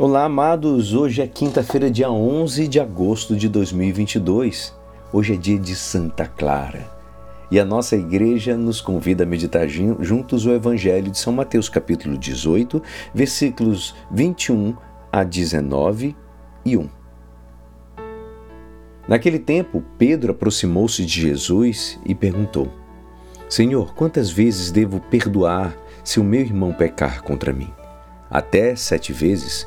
Olá, amados. Hoje é quinta-feira, dia 11 de agosto de 2022. Hoje é dia de Santa Clara. E a nossa igreja nos convida a meditar juntos o Evangelho de São Mateus, capítulo 18, versículos 21 a 19 e 1. Naquele tempo, Pedro aproximou-se de Jesus e perguntou: Senhor, quantas vezes devo perdoar se o meu irmão pecar contra mim? Até sete vezes?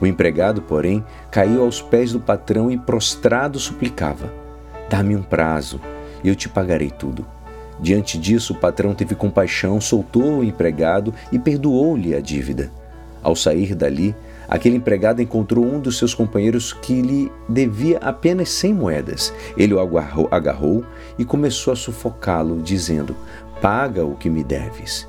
O empregado, porém, caiu aos pés do patrão e prostrado suplicava: Dá-me um prazo, eu te pagarei tudo. Diante disso, o patrão teve compaixão, soltou o empregado e perdoou-lhe a dívida. Ao sair dali, aquele empregado encontrou um dos seus companheiros que lhe devia apenas cem moedas. Ele o agarrou, agarrou e começou a sufocá-lo, dizendo: Paga o que me deves.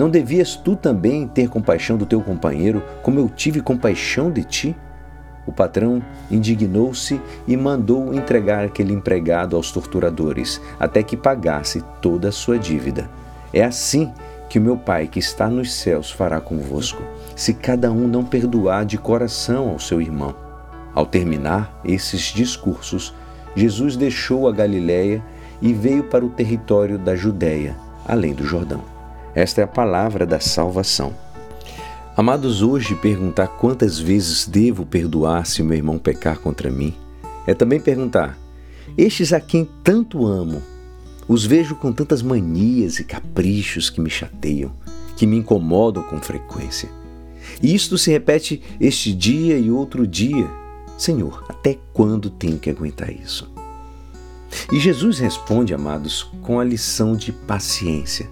Não devias tu também ter compaixão do teu companheiro, como eu tive compaixão de ti? O patrão indignou-se e mandou entregar aquele empregado aos torturadores, até que pagasse toda a sua dívida. É assim que o meu Pai que está nos céus fará convosco, se cada um não perdoar de coração ao seu irmão. Ao terminar esses discursos, Jesus deixou a Galiléia e veio para o território da Judéia, além do Jordão. Esta é a palavra da salvação. Amados, hoje perguntar quantas vezes devo perdoar se meu irmão pecar contra mim, é também perguntar: estes a quem tanto amo, os vejo com tantas manias e caprichos que me chateiam, que me incomodam com frequência. E isto se repete este dia e outro dia. Senhor, até quando tenho que aguentar isso? E Jesus responde, amados, com a lição de paciência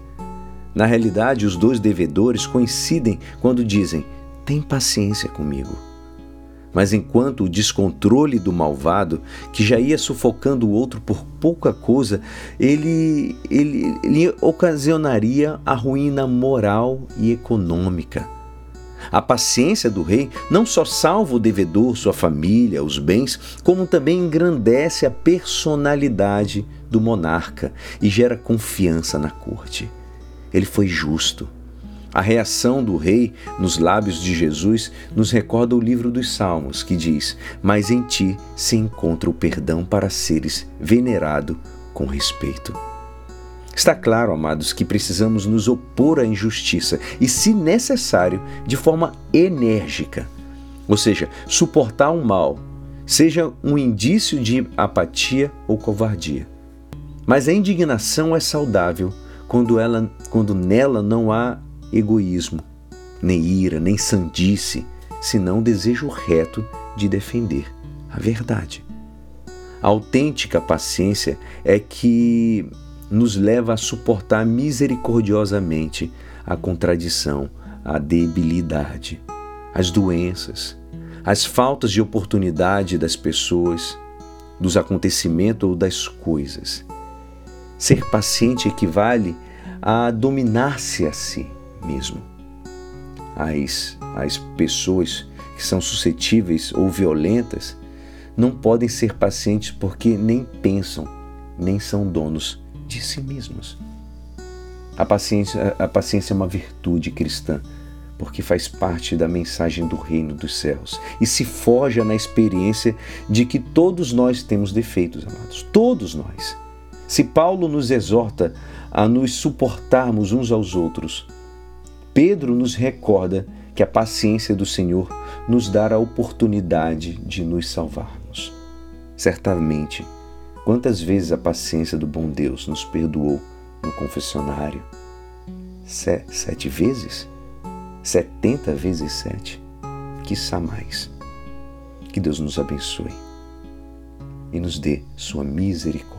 na realidade, os dois devedores coincidem quando dizem: tem paciência comigo. Mas enquanto o descontrole do malvado, que já ia sufocando o outro por pouca coisa, ele, ele, ele ocasionaria a ruína moral e econômica. A paciência do rei não só salva o devedor, sua família, os bens, como também engrandece a personalidade do monarca e gera confiança na corte. Ele foi justo. A reação do rei nos lábios de Jesus nos recorda o livro dos Salmos, que diz: Mas em ti se encontra o perdão para seres venerado com respeito. Está claro, amados, que precisamos nos opor à injustiça e, se necessário, de forma enérgica. Ou seja, suportar o mal, seja um indício de apatia ou covardia. Mas a indignação é saudável quando, ela, quando nela não há egoísmo, nem ira, nem sandice, senão desejo reto de defender a verdade. A autêntica paciência é que nos leva a suportar misericordiosamente a contradição, a debilidade, as doenças, as faltas de oportunidade das pessoas, dos acontecimentos ou das coisas. Ser paciente equivale a dominar-se a si mesmo. As, as pessoas que são suscetíveis ou violentas não podem ser pacientes porque nem pensam, nem são donos de si mesmos. A paciência, a paciência é uma virtude cristã, porque faz parte da mensagem do reino dos céus e se forja na experiência de que todos nós temos defeitos, amados, todos nós. Se Paulo nos exorta a nos suportarmos uns aos outros, Pedro nos recorda que a paciência do Senhor nos dá a oportunidade de nos salvarmos. Certamente, quantas vezes a paciência do bom Deus nos perdoou no confessionário? Sete vezes? Setenta vezes sete? Quiçá mais. Que Deus nos abençoe e nos dê sua misericórdia.